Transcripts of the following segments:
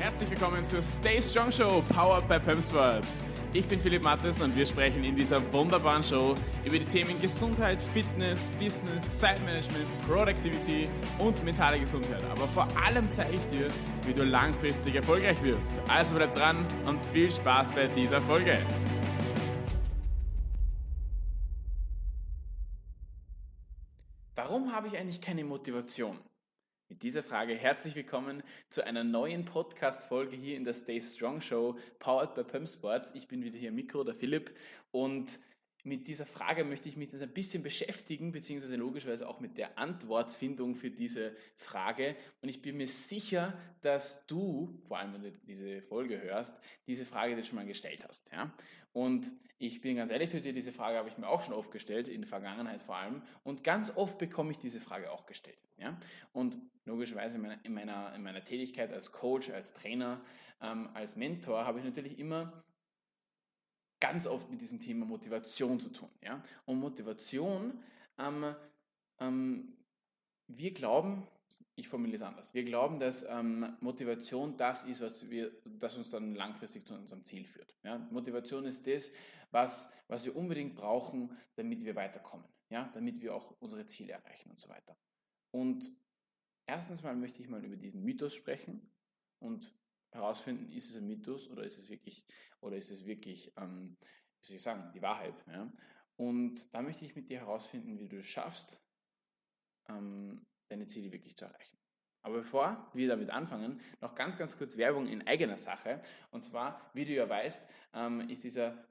Herzlich willkommen zur Stay Strong Show, powered by Pump Sports. Ich bin Philipp Mattes und wir sprechen in dieser wunderbaren Show über die Themen Gesundheit, Fitness, Business, Zeitmanagement, Productivity und mentale Gesundheit. Aber vor allem zeige ich dir, wie du langfristig erfolgreich wirst. Also bleib dran und viel Spaß bei dieser Folge. Warum habe ich eigentlich keine Motivation? Mit dieser Frage herzlich willkommen zu einer neuen Podcast-Folge hier in der Stay Strong Show, powered by Pump Sports. Ich bin wieder hier Mikro, der Philipp, und mit dieser Frage möchte ich mich jetzt ein bisschen beschäftigen, beziehungsweise logischerweise auch mit der Antwortfindung für diese Frage. Und ich bin mir sicher, dass du, vor allem wenn du diese Folge hörst, diese Frage dir schon mal gestellt hast. Ja? Und ich bin ganz ehrlich zu dir, diese Frage habe ich mir auch schon oft gestellt, in der Vergangenheit vor allem. Und ganz oft bekomme ich diese Frage auch gestellt. Ja? Und logischerweise in meiner, in meiner, in meiner Tätigkeit als Coach, als Trainer, ähm, als Mentor habe ich natürlich immer ganz oft mit diesem Thema Motivation zu tun. Ja? Und Motivation, ähm, ähm, wir glauben, ich formuliere es anders, wir glauben, dass ähm, Motivation das ist, was wir, das uns dann langfristig zu unserem Ziel führt. Ja? Motivation ist das, was, was wir unbedingt brauchen, damit wir weiterkommen, ja? damit wir auch unsere Ziele erreichen und so weiter. Und erstens mal möchte ich mal über diesen Mythos sprechen und herausfinden, ist es ein Mythos oder ist es wirklich, oder ist es wirklich, ähm, wie soll ich sagen, die Wahrheit. Ja? Und da möchte ich mit dir herausfinden, wie du es schaffst, ähm, deine Ziele wirklich zu erreichen. Aber bevor wir damit anfangen, noch ganz, ganz kurz Werbung in eigener Sache. Und zwar, wie du ja weißt, ähm, ist dieser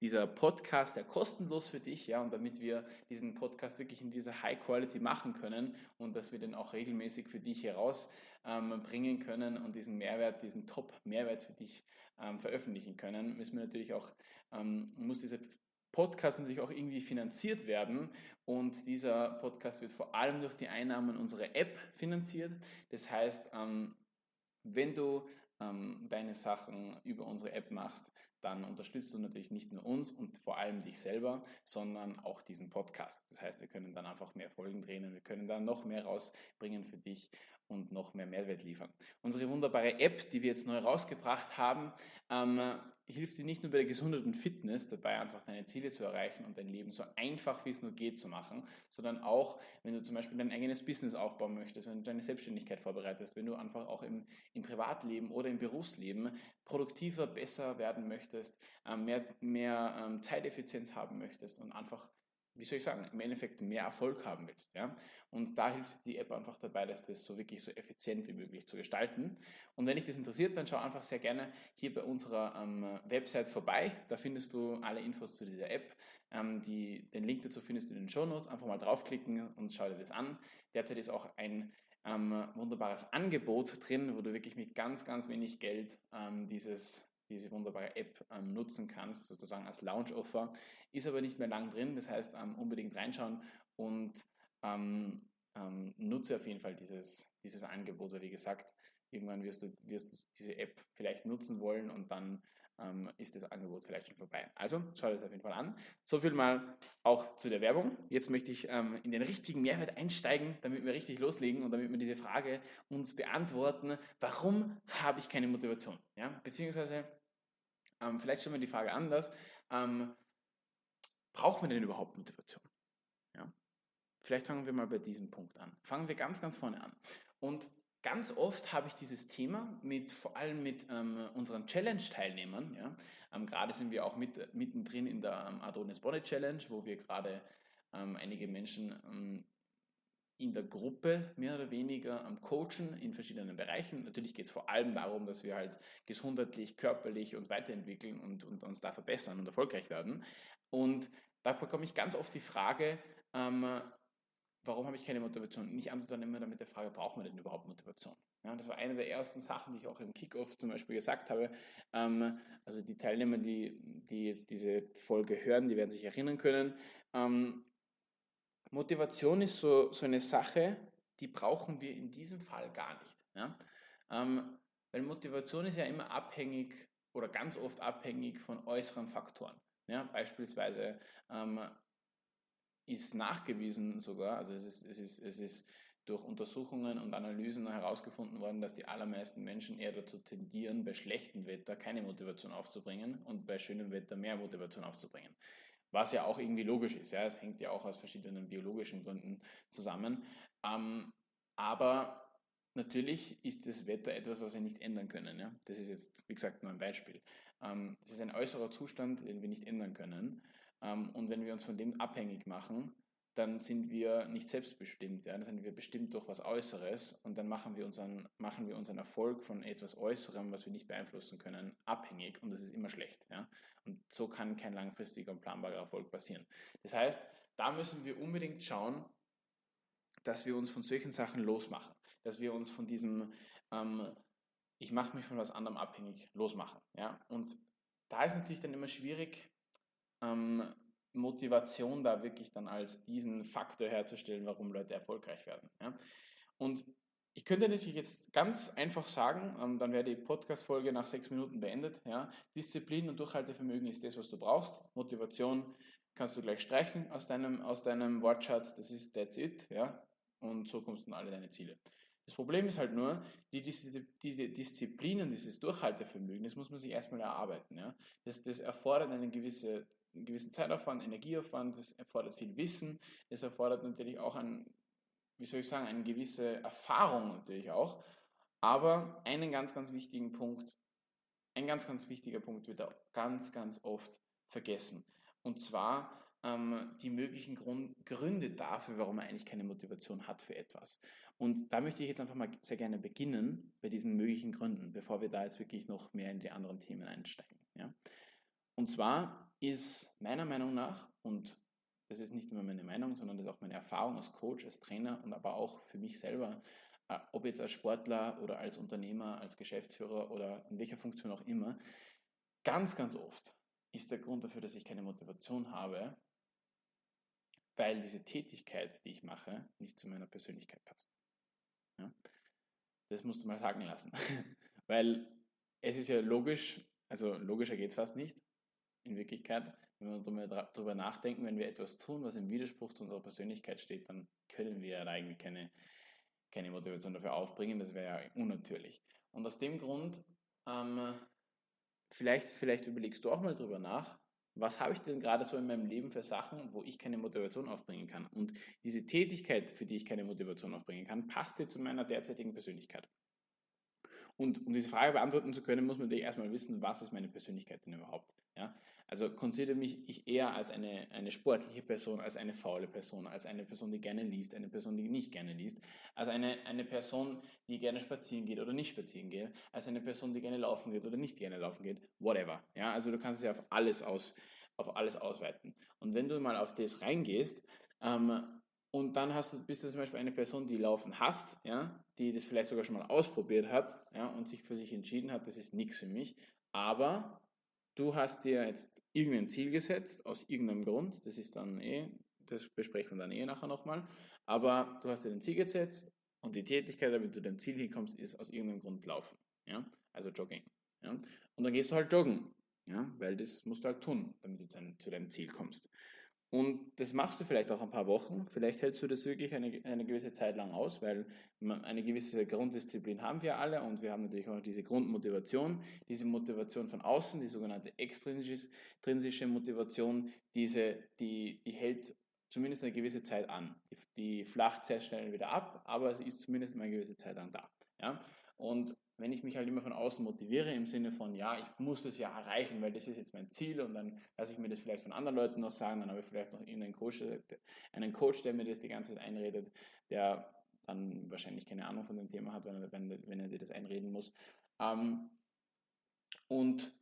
dieser Podcast ja kostenlos für dich, ja, und damit wir diesen Podcast wirklich in dieser High Quality machen können und dass wir den auch regelmäßig für dich herausbringen ähm, können und diesen Mehrwert, diesen Top-Mehrwert für dich ähm, veröffentlichen können, müssen wir natürlich auch, ähm, muss dieser Podcast natürlich auch irgendwie finanziert werden und dieser Podcast wird vor allem durch die Einnahmen unserer App finanziert. Das heißt, ähm, wenn du ähm, deine Sachen über unsere App machst, dann unterstützt du natürlich nicht nur uns und vor allem dich selber, sondern auch diesen Podcast. Das heißt, wir können dann einfach mehr Folgen drehen und wir können dann noch mehr rausbringen für dich und noch mehr Mehrwert liefern. Unsere wunderbare App, die wir jetzt neu rausgebracht haben, ähm, hilft dir nicht nur bei der Gesundheit und Fitness dabei, einfach deine Ziele zu erreichen und dein Leben so einfach wie es nur geht zu machen, sondern auch, wenn du zum Beispiel dein eigenes Business aufbauen möchtest, wenn du deine Selbstständigkeit vorbereitest, wenn du einfach auch im, im Privatleben oder im Berufsleben produktiver, besser werden möchtest, ähm, mehr, mehr ähm, Zeiteffizienz haben möchtest und einfach wie soll ich sagen, im Endeffekt mehr Erfolg haben willst. Ja? Und da hilft die App einfach dabei, dass das so wirklich so effizient wie möglich zu gestalten. Und wenn dich das interessiert, dann schau einfach sehr gerne hier bei unserer ähm, Website vorbei. Da findest du alle Infos zu dieser App. Ähm, die, den Link dazu findest du in den Show Notes. Einfach mal draufklicken und schau dir das an. Derzeit ist auch ein ähm, wunderbares Angebot drin, wo du wirklich mit ganz, ganz wenig Geld ähm, dieses diese wunderbare App ähm, nutzen kannst, sozusagen als Launch-Offer. Ist aber nicht mehr lang drin, das heißt ähm, unbedingt reinschauen und ähm, ähm, nutze auf jeden Fall dieses, dieses Angebot, weil wie gesagt, irgendwann wirst du, wirst du diese App vielleicht nutzen wollen und dann ähm, ist das Angebot vielleicht schon vorbei. Also schau dir das auf jeden Fall an. So viel mal auch zu der Werbung. Jetzt möchte ich ähm, in den richtigen Mehrwert einsteigen, damit wir richtig loslegen und damit wir diese Frage uns beantworten, warum habe ich keine Motivation? Ja? Beziehungsweise ähm, vielleicht stellen wir die Frage anders. Ähm, braucht man denn überhaupt Motivation? Ja? Vielleicht fangen wir mal bei diesem Punkt an. Fangen wir ganz, ganz vorne an. Und ganz oft habe ich dieses Thema mit, vor allem mit ähm, unseren Challenge-Teilnehmern. Ja? Ähm, gerade sind wir auch mit, mittendrin in der ähm, Adonis Body Challenge, wo wir gerade ähm, einige Menschen ähm, in der Gruppe mehr oder weniger am Coachen in verschiedenen Bereichen. Natürlich geht es vor allem darum, dass wir halt gesundheitlich, körperlich und weiterentwickeln und, und uns da verbessern und erfolgreich werden. Und da bekomme ich ganz oft die Frage, ähm, warum habe ich keine Motivation? Und ich antworte dann immer damit der Frage, braucht man denn überhaupt Motivation? Ja, das war eine der ersten Sachen, die ich auch im Kickoff zum Beispiel gesagt habe. Ähm, also die Teilnehmer, die, die jetzt diese Folge hören, die werden sich erinnern können. Ähm, Motivation ist so, so eine Sache, die brauchen wir in diesem Fall gar nicht. Ja? Ähm, weil Motivation ist ja immer abhängig oder ganz oft abhängig von äußeren Faktoren. Ja? Beispielsweise ähm, ist nachgewiesen sogar, also es ist, es ist, es ist durch Untersuchungen und Analysen herausgefunden worden, dass die allermeisten Menschen eher dazu tendieren, bei schlechtem Wetter keine Motivation aufzubringen und bei schönem Wetter mehr Motivation aufzubringen. Was ja auch irgendwie logisch ist, ja, es hängt ja auch aus verschiedenen biologischen Gründen zusammen. Ähm, aber natürlich ist das Wetter etwas, was wir nicht ändern können. Ja? Das ist jetzt, wie gesagt, nur ein Beispiel. Ähm, das ist ein äußerer Zustand, den wir nicht ändern können. Ähm, und wenn wir uns von dem abhängig machen, dann sind wir nicht selbstbestimmt, ja? dann sind wir bestimmt durch was Äußeres und dann machen wir, unseren, machen wir unseren Erfolg von etwas Äußerem, was wir nicht beeinflussen können, abhängig und das ist immer schlecht. Ja? Und so kann kein langfristiger und planbarer Erfolg passieren. Das heißt, da müssen wir unbedingt schauen, dass wir uns von solchen Sachen losmachen, dass wir uns von diesem, ähm, ich mache mich von was anderem abhängig, losmachen. Ja? Und da ist natürlich dann immer schwierig, ähm, Motivation da wirklich dann als diesen Faktor herzustellen, warum Leute erfolgreich werden. Ja? Und ich könnte natürlich jetzt ganz einfach sagen, ähm, dann wäre die Podcast-Folge nach sechs Minuten beendet. Ja? Disziplin und Durchhaltevermögen ist das, was du brauchst. Motivation kannst du gleich streichen aus deinem, aus deinem Wortschatz. Das ist that's it. Ja? Und so kommst du an alle deine Ziele. Das Problem ist halt nur, die, diese, diese Disziplin und dieses Durchhaltevermögen, das muss man sich erstmal erarbeiten. Ja? Das, das erfordert eine gewisse einen gewissen Zeitaufwand, Energieaufwand, das erfordert viel Wissen, es erfordert natürlich auch ein, wie soll ich sagen, eine gewisse Erfahrung natürlich auch. Aber einen ganz, ganz wichtigen Punkt, ein ganz, ganz wichtiger Punkt wird auch ganz, ganz oft vergessen. Und zwar ähm, die möglichen Grund, Gründe dafür, warum man eigentlich keine Motivation hat für etwas. Und da möchte ich jetzt einfach mal sehr gerne beginnen bei diesen möglichen Gründen, bevor wir da jetzt wirklich noch mehr in die anderen Themen einsteigen. Ja? Und zwar ist meiner Meinung nach, und das ist nicht nur meine Meinung, sondern das ist auch meine Erfahrung als Coach, als Trainer und aber auch für mich selber, äh, ob jetzt als Sportler oder als Unternehmer, als Geschäftsführer oder in welcher Funktion auch immer, ganz, ganz oft ist der Grund dafür, dass ich keine Motivation habe, weil diese Tätigkeit, die ich mache, nicht zu meiner Persönlichkeit passt. Ja? Das musst du mal sagen lassen. weil es ist ja logisch, also logischer geht es fast nicht, in Wirklichkeit, wenn wir darüber nachdenken, wenn wir etwas tun, was im Widerspruch zu unserer Persönlichkeit steht, dann können wir ja eigentlich keine, keine Motivation dafür aufbringen. Das wäre ja unnatürlich. Und aus dem Grund, ähm, vielleicht, vielleicht überlegst du auch mal darüber nach, was habe ich denn gerade so in meinem Leben für Sachen, wo ich keine Motivation aufbringen kann? Und diese Tätigkeit, für die ich keine Motivation aufbringen kann, passt dir zu meiner derzeitigen Persönlichkeit. Und um diese Frage beantworten zu können, muss man natürlich erstmal wissen, was ist meine Persönlichkeit denn überhaupt? Ja? Also consider mich ich eher als eine, eine sportliche Person, als eine faule Person, als eine Person, die gerne liest, eine Person, die nicht gerne liest, als eine, eine Person, die gerne spazieren geht oder nicht spazieren geht, als eine Person, die gerne laufen geht oder nicht gerne laufen geht, whatever. Ja? Also du kannst es ja auf alles, aus, auf alles ausweiten. Und wenn du mal auf das reingehst, ähm, und dann hast du, bist du zum Beispiel eine Person, die Laufen hasst, ja, die das vielleicht sogar schon mal ausprobiert hat ja, und sich für sich entschieden hat, das ist nichts für mich. Aber du hast dir jetzt irgendein Ziel gesetzt, aus irgendeinem Grund, das ist dann eh, das besprechen wir dann eh nachher nochmal, aber du hast dir ein Ziel gesetzt und die Tätigkeit, damit du dem Ziel hinkommst, ist aus irgendeinem Grund Laufen, ja, also Jogging. Ja. Und dann gehst du halt joggen, ja, weil das musst du halt tun, damit du zu deinem Ziel kommst. Und das machst du vielleicht auch ein paar Wochen. Vielleicht hältst du das wirklich eine, eine gewisse Zeit lang aus, weil eine gewisse Grunddisziplin haben wir alle und wir haben natürlich auch diese Grundmotivation, diese Motivation von außen, die sogenannte extrinsische Motivation, diese, die, die hält zumindest eine gewisse Zeit an. Die, die flacht sehr schnell wieder ab, aber sie ist zumindest eine gewisse Zeit lang da. Ja? Und wenn ich mich halt immer von außen motiviere im Sinne von, ja, ich muss das ja erreichen, weil das ist jetzt mein Ziel und dann lasse ich mir das vielleicht von anderen Leuten noch sagen, dann habe ich vielleicht noch irgendeinen Coach, einen Coach, der mir das die ganze Zeit einredet, der dann wahrscheinlich keine Ahnung von dem Thema hat, wenn er, wenn, wenn er dir das einreden muss. Ähm, und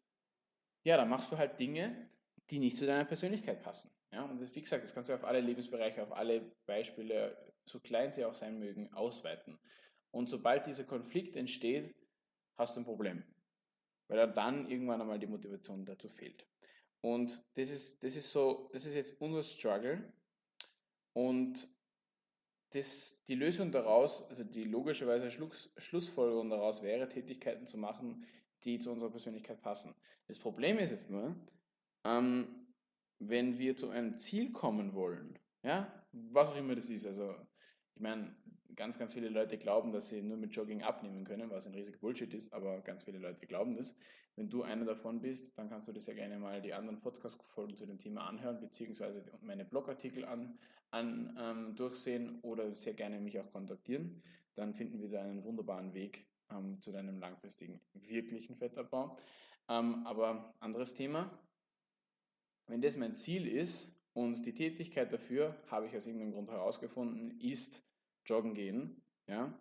ja, dann machst du halt Dinge, die nicht zu deiner Persönlichkeit passen. Ja, und das, wie gesagt, das kannst du auf alle Lebensbereiche, auf alle Beispiele, so klein sie auch sein mögen, ausweiten. Und sobald dieser Konflikt entsteht, hast du ein Problem. Weil dann irgendwann einmal die Motivation dazu fehlt. Und das ist, das ist so, das ist jetzt unser Struggle. Und das, die Lösung daraus, also die logischerweise Schluss, Schlussfolgerung daraus wäre, Tätigkeiten zu machen, die zu unserer Persönlichkeit passen. Das Problem ist jetzt nur, ähm, wenn wir zu einem Ziel kommen wollen, ja, was auch immer das ist, also ich meine, ganz, ganz viele Leute glauben, dass sie nur mit Jogging abnehmen können, was ein riesiger Bullshit ist, aber ganz viele Leute glauben das. Wenn du einer davon bist, dann kannst du dir sehr gerne mal die anderen Podcast-Folgen zu dem Thema anhören, beziehungsweise meine Blogartikel an, an ähm, durchsehen oder sehr gerne mich auch kontaktieren. Dann finden wir da einen wunderbaren Weg ähm, zu deinem langfristigen, wirklichen Fettabbau. Ähm, aber anderes Thema. Wenn das mein Ziel ist und die Tätigkeit dafür, habe ich aus irgendeinem Grund herausgefunden, ist joggen gehen, ja,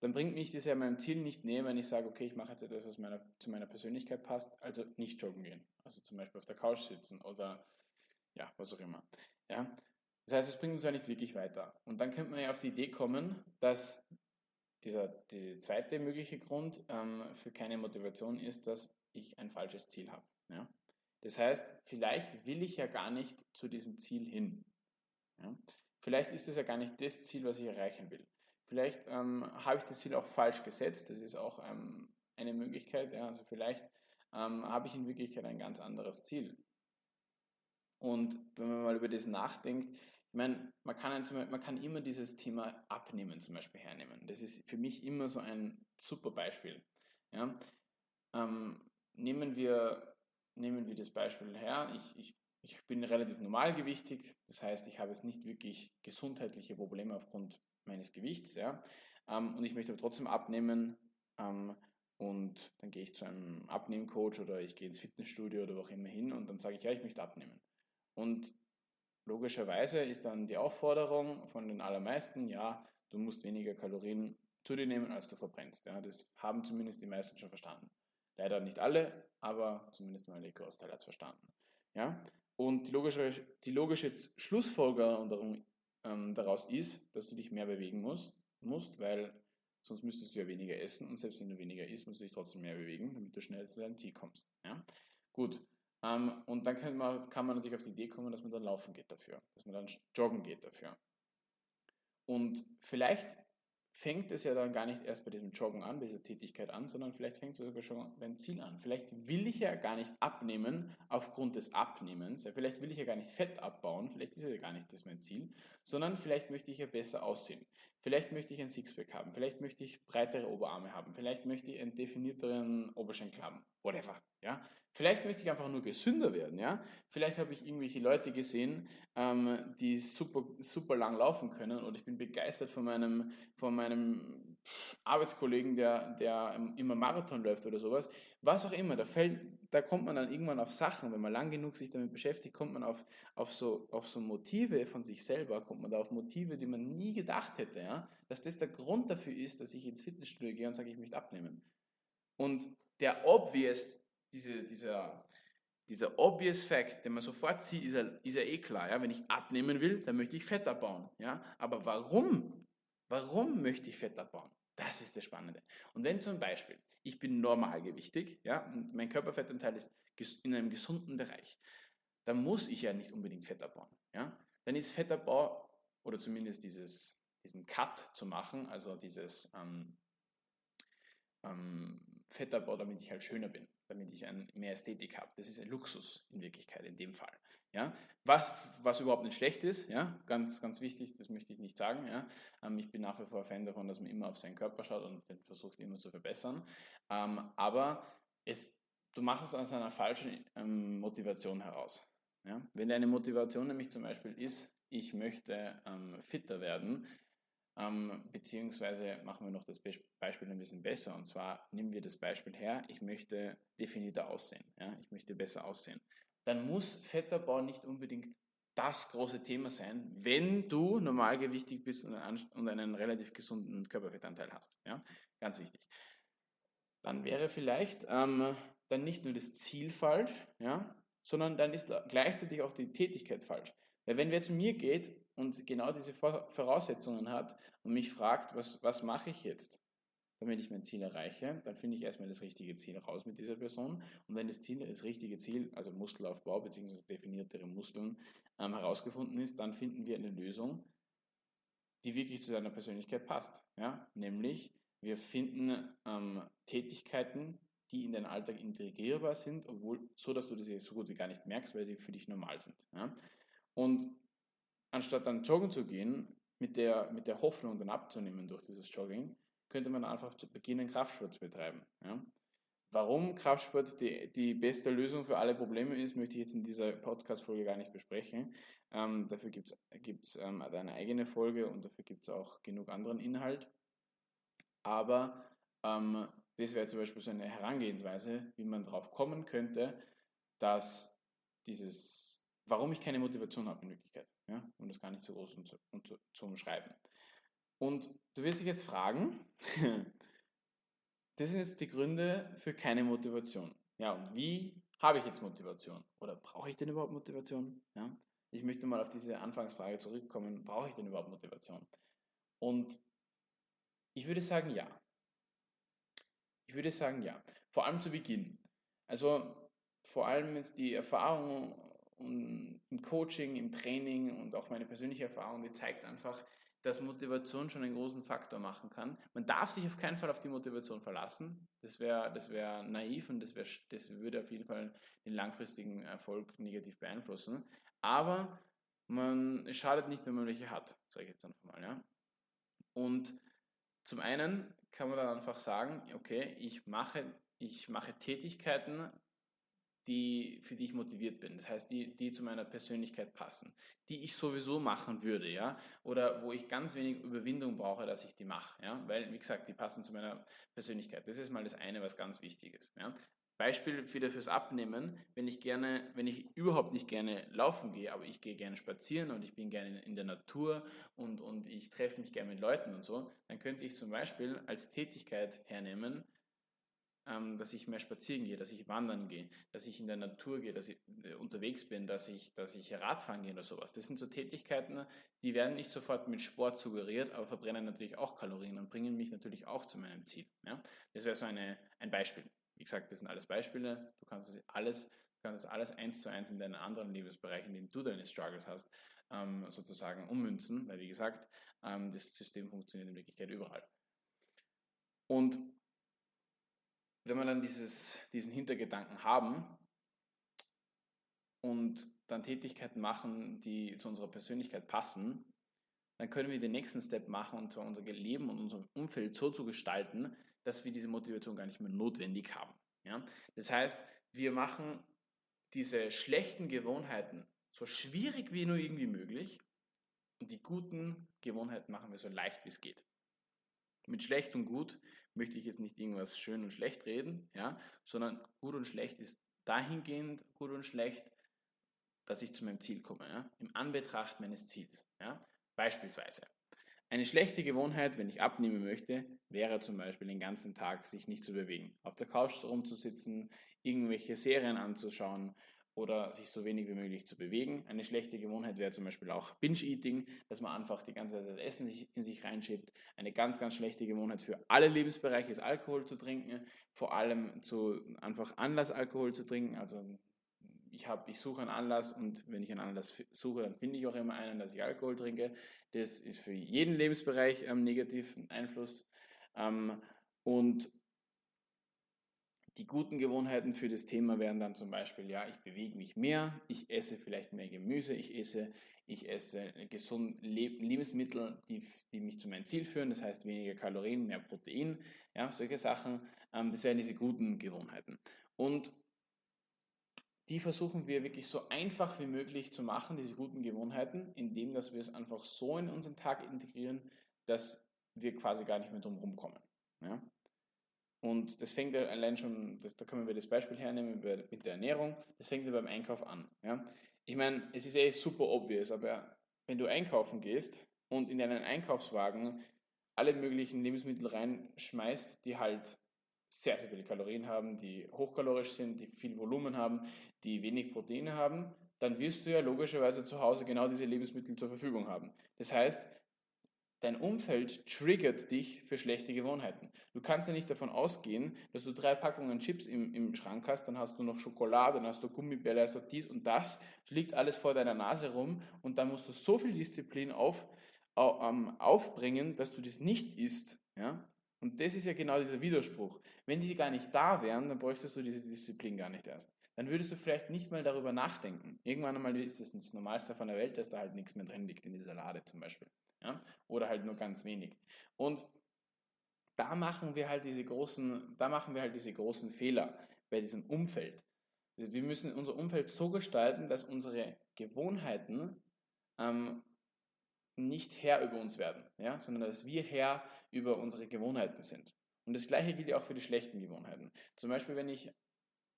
dann bringt mich das ja meinem Ziel nicht näher, wenn ich sage, okay, ich mache jetzt etwas, was meiner, zu meiner Persönlichkeit passt, also nicht joggen gehen. Also zum Beispiel auf der Couch sitzen oder ja, was auch immer. Ja. Das heißt, es bringt uns ja nicht wirklich weiter. Und dann könnte man ja auf die Idee kommen, dass dieser die zweite mögliche Grund ähm, für keine Motivation ist, dass ich ein falsches Ziel habe. Ja. Das heißt, vielleicht will ich ja gar nicht zu diesem Ziel hin. Ja. Vielleicht ist es ja gar nicht das Ziel, was ich erreichen will. Vielleicht ähm, habe ich das Ziel auch falsch gesetzt. Das ist auch ähm, eine Möglichkeit. Ja. Also vielleicht ähm, habe ich in Wirklichkeit ein ganz anderes Ziel. Und wenn man mal über das nachdenkt, ich meine, man kann, man kann immer dieses Thema Abnehmen zum Beispiel hernehmen. Das ist für mich immer so ein super Beispiel. Ja? Ähm, nehmen, wir, nehmen wir das Beispiel her. Ich, ich, ich bin relativ normalgewichtig, das heißt, ich habe jetzt nicht wirklich gesundheitliche Probleme aufgrund meines Gewichts. Ja? Ähm, und ich möchte aber trotzdem abnehmen. Ähm, und dann gehe ich zu einem Abnehmcoach oder ich gehe ins Fitnessstudio oder wo auch immer hin und dann sage ich, ja, ich möchte abnehmen. Und logischerweise ist dann die Aufforderung von den allermeisten, ja, du musst weniger Kalorien zu dir nehmen, als du verbrennst. Ja, das haben zumindest die meisten schon verstanden. Leider nicht alle, aber zumindest mal der Großteil hat es verstanden. Ja? Und die logische, die logische Schlussfolgerung ähm, daraus ist, dass du dich mehr bewegen musst, musst, weil sonst müsstest du ja weniger essen und selbst wenn du weniger isst, musst du dich trotzdem mehr bewegen, damit du schnell zu deinem Ziel kommst. Ja? Gut, ähm, und dann kann man, kann man natürlich auf die Idee kommen, dass man dann laufen geht dafür, dass man dann joggen geht dafür. Und vielleicht fängt es ja dann gar nicht erst bei diesem Joggen an, bei dieser Tätigkeit an, sondern vielleicht fängt es sogar schon beim Ziel an. Vielleicht will ich ja gar nicht abnehmen aufgrund des Abnehmens, vielleicht will ich ja gar nicht Fett abbauen, vielleicht ist ja gar nicht das mein Ziel, sondern vielleicht möchte ich ja besser aussehen. Vielleicht möchte ich ein Sixpack haben, vielleicht möchte ich breitere Oberarme haben, vielleicht möchte ich einen definierteren Oberschenkel haben, whatever. Ja? Vielleicht möchte ich einfach nur gesünder werden. Ja? Vielleicht habe ich irgendwelche Leute gesehen, ähm, die super, super lang laufen können und ich bin begeistert von meinem, von meinem Arbeitskollegen, der, der immer Marathon läuft oder sowas. Was auch immer, da, fällt, da kommt man dann irgendwann auf Sachen, wenn man lang genug sich damit beschäftigt, kommt man auf, auf, so, auf so Motive von sich selber, kommt man da auf Motive, die man nie gedacht hätte, ja? dass das der Grund dafür ist, dass ich ins Fitnessstudio gehe und sage, ich möchte abnehmen. Und der obvious diese, dieser, dieser obvious fact, den man sofort sieht, ist ja, ist ja eh klar. Ja? Wenn ich abnehmen will, dann möchte ich Fett abbauen. Ja? Aber warum? Warum möchte ich Fett abbauen? Das ist das Spannende. Und wenn zum Beispiel, ich bin normalgewichtig, ja, und mein Körperfettanteil ist in einem gesunden Bereich, dann muss ich ja nicht unbedingt Fett abbauen. Ja? Dann ist Fettabbau oder zumindest dieses, diesen Cut zu machen, also dieses ähm, ähm, Fettabbau, damit ich halt schöner bin damit ich ein, mehr Ästhetik habe. Das ist ein Luxus in Wirklichkeit in dem Fall. Ja? Was, was überhaupt nicht schlecht ist, ja? ganz, ganz wichtig, das möchte ich nicht sagen. Ja? Ähm, ich bin nach wie vor Fan davon, dass man immer auf seinen Körper schaut und versucht immer zu verbessern. Ähm, aber es, du machst es aus einer falschen ähm, Motivation heraus. Ja? Wenn deine Motivation nämlich zum Beispiel ist, ich möchte ähm, fitter werden, ähm, beziehungsweise machen wir noch das Beispiel ein bisschen besser. Und zwar nehmen wir das Beispiel her, ich möchte definierter aussehen. Ja? Ich möchte besser aussehen. Dann muss Fettabbau nicht unbedingt das große Thema sein, wenn du normalgewichtig bist und einen, und einen relativ gesunden Körperfettanteil hast. Ja? Ganz wichtig. Dann wäre vielleicht ähm, dann nicht nur das Ziel falsch, ja, sondern dann ist gleichzeitig auch die Tätigkeit falsch. Weil wenn wer zu mir geht und genau diese Voraussetzungen hat und mich fragt, was, was mache ich jetzt, damit ich mein Ziel erreiche, dann finde ich erstmal das richtige Ziel raus mit dieser Person. Und wenn das Ziel, das richtige Ziel, also Muskelaufbau bzw. definiertere Muskeln ähm, herausgefunden ist, dann finden wir eine Lösung, die wirklich zu deiner Persönlichkeit passt. Ja? Nämlich, wir finden ähm, Tätigkeiten, die in deinen Alltag integrierbar sind, obwohl so, dass du das so gut wie gar nicht merkst, weil sie für dich normal sind. Ja? Und anstatt dann joggen zu gehen, mit der, mit der Hoffnung dann abzunehmen durch dieses Jogging, könnte man einfach zu Beginn Kraftsport betreiben. Ja? Warum Kraftsport die, die beste Lösung für alle Probleme ist, möchte ich jetzt in dieser Podcast-Folge gar nicht besprechen. Ähm, dafür gibt es ähm, eine eigene Folge und dafür gibt es auch genug anderen Inhalt. Aber ähm, das wäre zum Beispiel so eine Herangehensweise, wie man darauf kommen könnte, dass dieses, warum ich keine Motivation habe in Wirklichkeit, ja, um das gar nicht so groß und zu, und zu, zu umschreiben. Und du wirst dich jetzt fragen, das sind jetzt die Gründe für keine Motivation. Ja, und wie habe ich jetzt Motivation? Oder brauche ich denn überhaupt Motivation? Ja? Ich möchte mal auf diese Anfangsfrage zurückkommen. Brauche ich denn überhaupt Motivation? Und ich würde sagen, ja. Ich würde sagen, ja. Vor allem zu Beginn. Also vor allem jetzt die Erfahrung im Coaching, im Training und auch meine persönliche Erfahrung, die zeigt einfach, dass Motivation schon einen großen Faktor machen kann. Man darf sich auf keinen Fall auf die Motivation verlassen. Das wäre das wär naiv und das, wär, das würde auf jeden Fall den langfristigen Erfolg negativ beeinflussen. Aber man, es schadet nicht, wenn man welche hat, sage ich jetzt einfach mal. Ja? Und zum einen kann man dann einfach sagen, okay, ich mache, ich mache Tätigkeiten, die, für die ich motiviert bin. Das heißt, die, die zu meiner Persönlichkeit passen, die ich sowieso machen würde, ja, oder wo ich ganz wenig Überwindung brauche, dass ich die mache, ja, weil, wie gesagt, die passen zu meiner Persönlichkeit. Das ist mal das eine, was ganz wichtig ist, ja. Beispiel wieder fürs Abnehmen, wenn ich gerne, wenn ich überhaupt nicht gerne laufen gehe, aber ich gehe gerne spazieren und ich bin gerne in der Natur und, und ich treffe mich gerne mit Leuten und so, dann könnte ich zum Beispiel als Tätigkeit hernehmen, ähm, dass ich mehr spazieren gehe, dass ich wandern gehe, dass ich in der Natur gehe, dass ich äh, unterwegs bin, dass ich, dass ich Radfahren gehe oder sowas. Das sind so Tätigkeiten, die werden nicht sofort mit Sport suggeriert, aber verbrennen natürlich auch Kalorien und bringen mich natürlich auch zu meinem Ziel. Ja? Das wäre so eine, ein Beispiel. Wie gesagt, das sind alles Beispiele. Du kannst das alles, kannst das alles eins zu eins in deinen anderen Lebensbereichen, in denen du deine Struggles hast, ähm, sozusagen ummünzen, weil wie gesagt, ähm, das System funktioniert in Wirklichkeit überall. Und wenn wir dann dieses, diesen Hintergedanken haben und dann Tätigkeiten machen, die zu unserer Persönlichkeit passen, dann können wir den nächsten Step machen und zwar unser Leben und unser Umfeld so zu gestalten, dass wir diese Motivation gar nicht mehr notwendig haben. Ja? Das heißt, wir machen diese schlechten Gewohnheiten so schwierig wie nur irgendwie möglich und die guten Gewohnheiten machen wir so leicht wie es geht. Mit schlecht und gut möchte ich jetzt nicht irgendwas schön und schlecht reden, ja, sondern gut und schlecht ist dahingehend gut und schlecht, dass ich zu meinem Ziel komme, ja, im Anbetracht meines Ziels. Ja. Beispielsweise. Eine schlechte Gewohnheit, wenn ich abnehmen möchte, wäre zum Beispiel den ganzen Tag sich nicht zu bewegen, auf der Couch rumzusitzen, irgendwelche Serien anzuschauen oder sich so wenig wie möglich zu bewegen. Eine schlechte Gewohnheit wäre zum Beispiel auch Binge-Eating, dass man einfach die ganze Zeit das Essen in sich reinschiebt. Eine ganz, ganz schlechte Gewohnheit für alle Lebensbereiche ist Alkohol zu trinken, vor allem zu einfach Anlass Alkohol zu trinken. Also ich, hab, ich suche einen Anlass und wenn ich einen Anlass suche, dann finde ich auch immer einen, dass ich Alkohol trinke. Das ist für jeden Lebensbereich ähm, negativen Einfluss. Ähm, und die guten Gewohnheiten für das Thema wären dann zum Beispiel, ja, ich bewege mich mehr, ich esse vielleicht mehr Gemüse, ich esse, ich esse gesunde Lebensmittel, die, die mich zu meinem Ziel führen, das heißt weniger Kalorien, mehr Protein, ja, solche Sachen, ähm, das wären diese guten Gewohnheiten. Und die versuchen wir wirklich so einfach wie möglich zu machen, diese guten Gewohnheiten, indem dass wir es einfach so in unseren Tag integrieren, dass wir quasi gar nicht mehr drum rumkommen. Ja? Und das fängt allein schon, das, da können wir das Beispiel hernehmen mit der Ernährung, das fängt ja beim Einkauf an. Ja? Ich meine, es ist eh super obvious, aber wenn du einkaufen gehst und in deinen Einkaufswagen alle möglichen Lebensmittel reinschmeißt, die halt sehr, sehr viele Kalorien haben, die hochkalorisch sind, die viel Volumen haben, die wenig Proteine haben, dann wirst du ja logischerweise zu Hause genau diese Lebensmittel zur Verfügung haben. Das heißt, Dein Umfeld triggert dich für schlechte Gewohnheiten. Du kannst ja nicht davon ausgehen, dass du drei Packungen Chips im, im Schrank hast, dann hast du noch Schokolade, dann hast du Gummibälle, hast du dies und das, liegt alles vor deiner Nase rum und dann musst du so viel Disziplin auf, aufbringen, dass du das nicht isst. Ja? Und das ist ja genau dieser Widerspruch. Wenn die gar nicht da wären, dann bräuchtest du diese Disziplin gar nicht erst. Dann würdest du vielleicht nicht mal darüber nachdenken. Irgendwann einmal ist das das Normalste von der Welt, dass da halt nichts mehr drin liegt in dieser Lade zum Beispiel. Ja? Oder halt nur ganz wenig. Und da machen wir halt diese großen, da machen wir halt diese großen Fehler bei diesem Umfeld. Wir müssen unser Umfeld so gestalten, dass unsere Gewohnheiten ähm, nicht Herr über uns werden, ja? sondern dass wir Herr über unsere Gewohnheiten sind. Und das gleiche gilt ja auch für die schlechten Gewohnheiten. Zum Beispiel, wenn ich,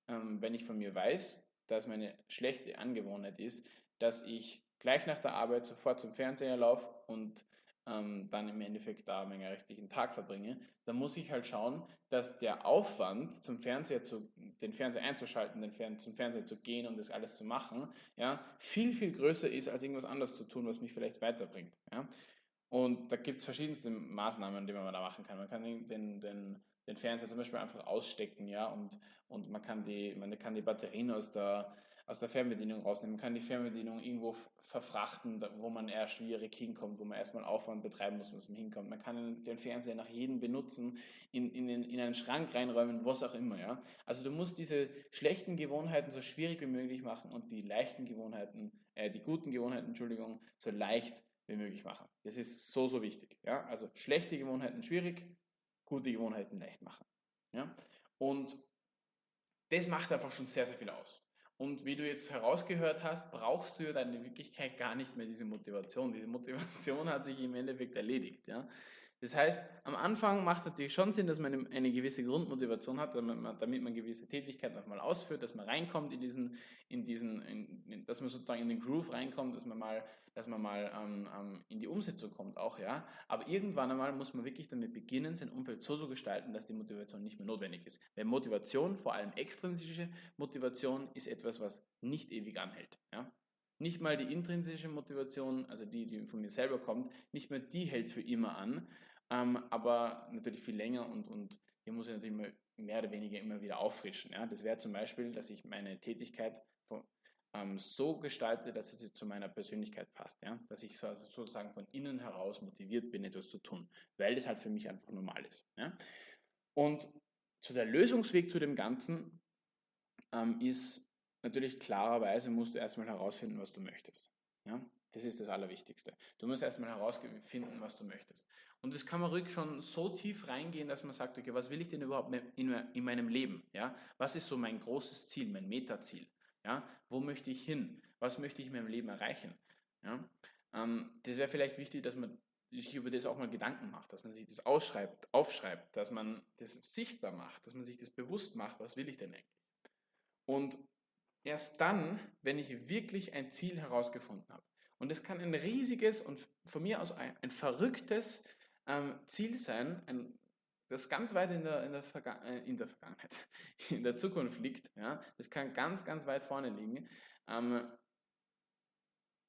ähm, wenn ich von mir weiß, dass meine schlechte Angewohnheit ist, dass ich gleich nach der Arbeit sofort zum Fernseher laufe und ähm, dann im Endeffekt da meinen restlichen Tag verbringe, dann muss ich halt schauen, dass der Aufwand, zum Fernseher zu, den Fernseher einzuschalten, den Fern zum Fernseher zu gehen und das alles zu machen, ja, viel, viel größer ist, als irgendwas anderes zu tun, was mich vielleicht weiterbringt. Ja. Und da gibt es verschiedenste Maßnahmen, die man da machen kann. Man kann den, den, den Fernseher zum Beispiel einfach ausstecken, ja, und, und man, kann die, man kann die Batterien aus der, aus der Fernbedienung rausnehmen, kann die Fernbedienung irgendwo verfrachten, wo man eher schwierig hinkommt, wo man erstmal Aufwand betreiben muss, bis man hinkommt. Man kann den Fernseher nach jedem benutzen, in, in, in einen Schrank reinräumen, was auch immer. Ja? Also du musst diese schlechten Gewohnheiten so schwierig wie möglich machen und die leichten Gewohnheiten, äh, die guten Gewohnheiten, Entschuldigung, so leicht wie möglich machen. Das ist so, so wichtig. Ja? Also schlechte Gewohnheiten schwierig, gute Gewohnheiten leicht machen. Ja? Und das macht einfach schon sehr, sehr viel aus. Und wie du jetzt herausgehört hast, brauchst du ja in Wirklichkeit gar nicht mehr diese Motivation. Diese Motivation hat sich im Endeffekt erledigt. Ja? Das heißt, am Anfang macht es natürlich schon Sinn, dass man eine gewisse Grundmotivation hat, damit man, damit man gewisse Tätigkeiten auch mal ausführt, dass man reinkommt in diesen, in diesen, in, dass man sozusagen in den Groove reinkommt, dass man mal, dass man mal ähm, ähm, in die Umsetzung kommt auch, ja. Aber irgendwann einmal muss man wirklich damit beginnen, sein Umfeld so zu gestalten, dass die Motivation nicht mehr notwendig ist. Weil Motivation, vor allem extrinsische Motivation, ist etwas, was nicht ewig anhält, ja. Nicht mal die intrinsische Motivation, also die, die von mir selber kommt, nicht mehr die hält für immer an, ähm, aber natürlich viel länger und, und hier muss ich natürlich mehr, mehr oder weniger immer wieder auffrischen. Ja? Das wäre zum Beispiel, dass ich meine Tätigkeit von, ähm, so gestalte, dass sie zu meiner Persönlichkeit passt. Ja? Dass ich so, also sozusagen von innen heraus motiviert bin, etwas zu tun, weil das halt für mich einfach normal ist. Ja? Und zu der Lösungsweg zu dem Ganzen ähm, ist natürlich klarerweise, musst du erstmal herausfinden, was du möchtest. Ja? Das ist das Allerwichtigste. Du musst erstmal herausfinden, was du möchtest. Und das kann man ruhig schon so tief reingehen, dass man sagt, okay, was will ich denn überhaupt in, in meinem Leben? Ja? Was ist so mein großes Ziel, mein Metaziel? Ja? Wo möchte ich hin? Was möchte ich in meinem Leben erreichen? Ja? Ähm, das wäre vielleicht wichtig, dass man sich über das auch mal Gedanken macht, dass man sich das ausschreibt, aufschreibt, dass man das sichtbar macht, dass man sich das bewusst macht, was will ich denn eigentlich? Und erst dann, wenn ich wirklich ein Ziel herausgefunden habe, und es kann ein riesiges und von mir aus ein, ein verrücktes ähm, Ziel sein, ein, das ganz weit in der, in, der äh, in der Vergangenheit, in der Zukunft liegt. Ja? Das kann ganz, ganz weit vorne liegen. Ähm,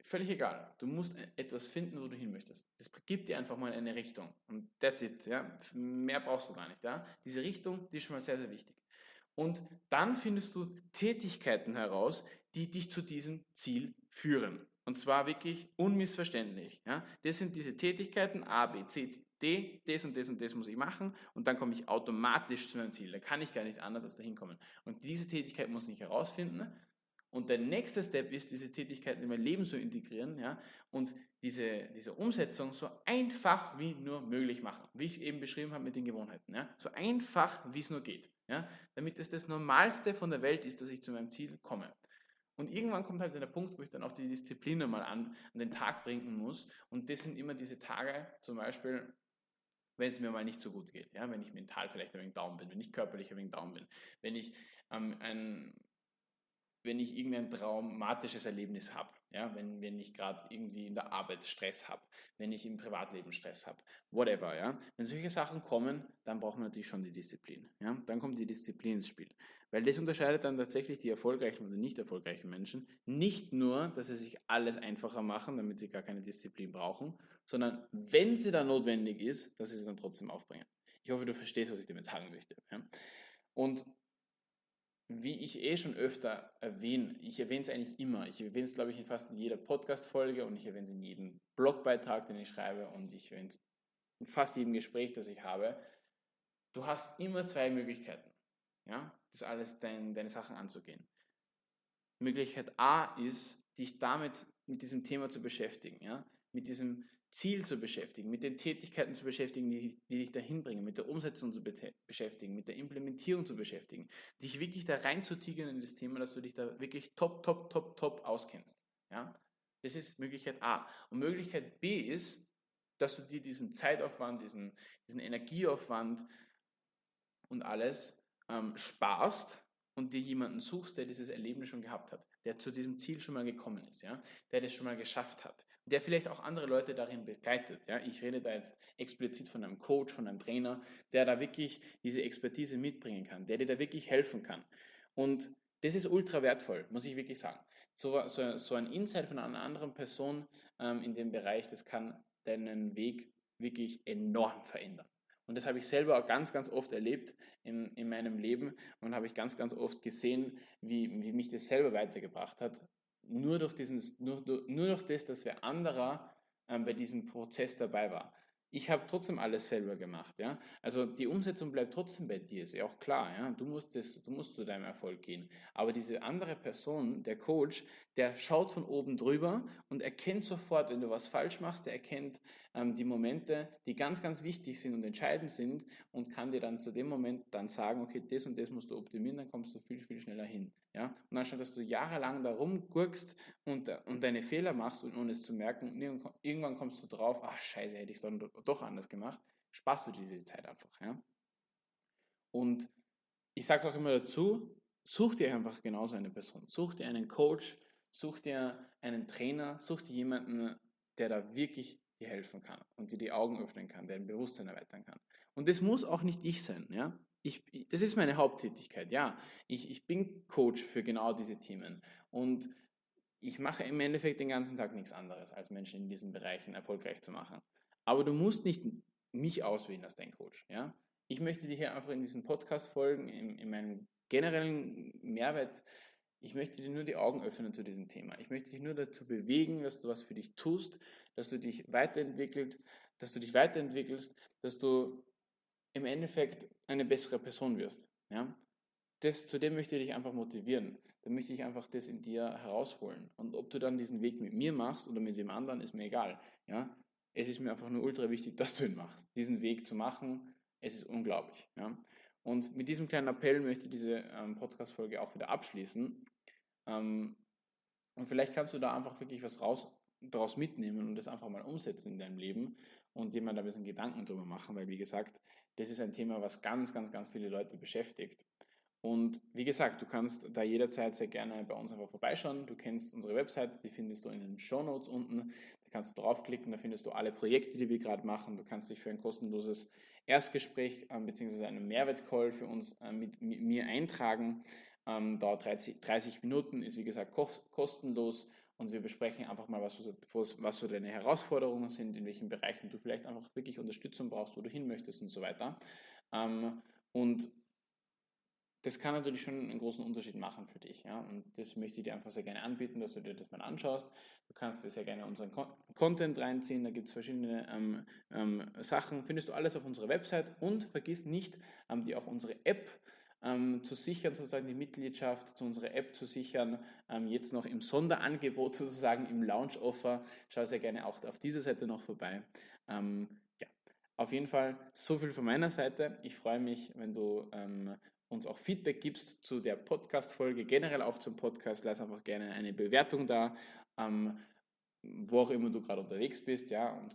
völlig egal. Du musst e-, etwas finden, wo du hin möchtest. Das gibt dir einfach mal eine Richtung. Und that's it. Ja? Mehr brauchst du gar nicht. Ja? Diese Richtung, die ist schon mal sehr, sehr wichtig. Und dann findest du Tätigkeiten heraus, die dich zu diesem Ziel führen. Und zwar wirklich unmissverständlich. Ja? Das sind diese Tätigkeiten A, B, C, D, das und das und das muss ich machen und dann komme ich automatisch zu meinem Ziel. Da kann ich gar nicht anders als dahin kommen. Und diese Tätigkeit muss ich herausfinden. Und der nächste Step ist, diese Tätigkeiten in mein Leben zu integrieren ja, und diese, diese Umsetzung so einfach wie nur möglich machen. Wie ich es eben beschrieben habe mit den Gewohnheiten. Ja. So einfach wie es nur geht. Ja, damit es das Normalste von der Welt ist, dass ich zu meinem Ziel komme. Und irgendwann kommt halt der Punkt, wo ich dann auch die Disziplin mal an, an den Tag bringen muss. Und das sind immer diese Tage, zum Beispiel, wenn es mir mal nicht so gut geht, ja, wenn ich mental vielleicht ein wenig down bin, wenn ich körperlich ein wenig down bin, wenn ich ähm, ein, wenn ich irgendein traumatisches Erlebnis habe, ja, wenn, wenn ich gerade irgendwie in der Arbeit Stress habe, wenn ich im Privatleben Stress habe, whatever, ja. Wenn solche Sachen kommen, dann braucht man natürlich schon die Disziplin. Ja. Dann kommt die Disziplin ins Spiel. Weil das unterscheidet dann tatsächlich die erfolgreichen oder nicht erfolgreichen Menschen. Nicht nur, dass sie sich alles einfacher machen, damit sie gar keine Disziplin brauchen, sondern wenn sie dann notwendig ist, dass sie sie dann trotzdem aufbringen. Ich hoffe, du verstehst, was ich damit sagen möchte. Ja. Und wie ich eh schon öfter erwähne, ich erwähne es eigentlich immer, ich erwähne es, glaube ich, in fast jeder Podcast-Folge und ich erwähne es in jedem Blogbeitrag, den ich schreibe und ich erwähne es in fast jedem Gespräch, das ich habe. Du hast immer zwei Möglichkeiten, ja, das alles, dein, deine Sachen anzugehen. Möglichkeit A ist, dich damit, mit diesem Thema zu beschäftigen, ja, mit diesem Ziel zu beschäftigen, mit den Tätigkeiten zu beschäftigen, die, die dich dahin bringen, mit der Umsetzung zu beschäftigen, mit der Implementierung zu beschäftigen, dich wirklich da reinzutigern in das Thema, dass du dich da wirklich top, top, top, top auskennst. Ja? Das ist Möglichkeit A. Und Möglichkeit B ist, dass du dir diesen Zeitaufwand, diesen, diesen Energieaufwand und alles ähm, sparst und dir jemanden suchst, der dieses Erlebnis schon gehabt hat, der zu diesem Ziel schon mal gekommen ist, ja, der das schon mal geschafft hat, der vielleicht auch andere Leute darin begleitet. Ja. Ich rede da jetzt explizit von einem Coach, von einem Trainer, der da wirklich diese Expertise mitbringen kann, der dir da wirklich helfen kann. Und das ist ultra wertvoll, muss ich wirklich sagen. So, so, so ein Insight von einer anderen Person ähm, in dem Bereich, das kann deinen Weg wirklich enorm verändern. Und das habe ich selber auch ganz, ganz oft erlebt in, in meinem Leben und habe ich ganz, ganz oft gesehen, wie, wie mich das selber weitergebracht hat. Nur durch, diesen, nur, nur durch das, dass wer anderer ähm, bei diesem Prozess dabei war ich habe trotzdem alles selber gemacht, ja. Also die Umsetzung bleibt trotzdem bei dir, ist ja auch klar, ja. Du musst das, du musst zu deinem Erfolg gehen. Aber diese andere Person, der Coach, der schaut von oben drüber und erkennt sofort, wenn du was falsch machst, der erkennt ähm, die Momente, die ganz, ganz wichtig sind und entscheidend sind und kann dir dann zu dem Moment dann sagen, okay, das und das musst du optimieren, dann kommst du viel, viel schneller hin. Ja? Und anstatt dass du jahrelang da rumgurkst und, und deine Fehler machst, ohne es zu merken, irgendwann kommst du drauf, ach scheiße, hätte ich es dann doch anders gemacht, sparst du diese Zeit einfach. Ja? Und ich sage auch immer dazu, such dir einfach genauso eine Person. Such dir einen Coach, such dir einen Trainer, such dir jemanden, der da wirklich dir helfen kann und dir die Augen öffnen kann, dein Bewusstsein erweitern kann. Und das muss auch nicht ich sein, ja. Ich, das ist meine Haupttätigkeit, ja. Ich, ich bin Coach für genau diese Themen und ich mache im Endeffekt den ganzen Tag nichts anderes, als Menschen in diesen Bereichen erfolgreich zu machen. Aber du musst nicht mich auswählen als dein Coach, ja. Ich möchte dir hier einfach in diesen Podcast folgen, in, in meinem generellen Mehrwert ich möchte dir nur die Augen öffnen zu diesem Thema. Ich möchte dich nur dazu bewegen, dass du was für dich tust, dass du dich weiterentwickelt, dass du dich weiterentwickelst, dass du im Endeffekt eine bessere Person wirst. Ja? Das, zu dem möchte ich dich einfach motivieren. Da möchte ich einfach das in dir herausholen. Und ob du dann diesen Weg mit mir machst oder mit dem anderen, ist mir egal. Ja? Es ist mir einfach nur ultra wichtig, dass du ihn machst. Diesen Weg zu machen, es ist unglaublich. Ja? Und mit diesem kleinen Appell möchte ich diese ähm, Podcast-Folge auch wieder abschließen. Ähm, und vielleicht kannst du da einfach wirklich was raus, daraus mitnehmen und das einfach mal umsetzen in deinem Leben und dir mal da ein bisschen Gedanken drüber machen, weil wie gesagt, das ist ein Thema, was ganz, ganz, ganz viele Leute beschäftigt. Und wie gesagt, du kannst da jederzeit sehr gerne bei uns einfach vorbeischauen. Du kennst unsere Website, die findest du in den Show Notes unten. Da kannst du draufklicken, da findest du alle Projekte, die wir gerade machen. Du kannst dich für ein kostenloses Erstgespräch äh, bzw. einen Mehrwertcall für uns äh, mit, mit, mir eintragen. Ähm, dauert 30, 30, Minuten, ist wie gesagt kostenlos und wir besprechen einfach mal, was so, was so deine Herausforderungen sind, in welchen Bereichen du vielleicht einfach wirklich Unterstützung brauchst, wo du hin möchtest und so weiter. Ähm, und das kann natürlich schon einen großen Unterschied machen für dich. Ja? Und das möchte ich dir einfach sehr gerne anbieten, dass du dir das mal anschaust. Du kannst dir sehr gerne unseren Content reinziehen. Da gibt es verschiedene ähm, ähm, Sachen. Findest du alles auf unserer Website. Und vergiss nicht, ähm, dir auch unsere App ähm, zu sichern, sozusagen die Mitgliedschaft zu unserer App zu sichern. Ähm, jetzt noch im Sonderangebot sozusagen, im Launch-Offer. Schau sehr gerne auch auf dieser Seite noch vorbei. Ähm, ja, auf jeden Fall so viel von meiner Seite. Ich freue mich, wenn du ähm, uns auch Feedback gibst zu der Podcast-Folge, generell auch zum Podcast. Lass einfach gerne eine Bewertung da. Wo auch immer du gerade unterwegs bist, ja, und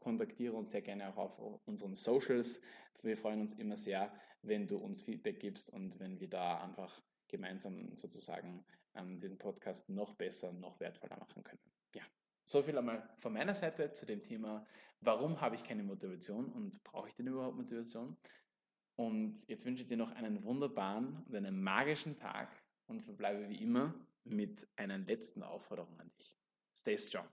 kontaktiere uns sehr gerne auch auf unseren Socials. Wir freuen uns immer sehr, wenn du uns Feedback gibst und wenn wir da einfach gemeinsam sozusagen ähm, den Podcast noch besser, noch wertvoller machen können. Ja, so viel einmal von meiner Seite zu dem Thema, warum habe ich keine Motivation und brauche ich denn überhaupt Motivation? Und jetzt wünsche ich dir noch einen wunderbaren und einen magischen Tag und verbleibe wie immer mit einer letzten Aufforderung an dich. Stay strong.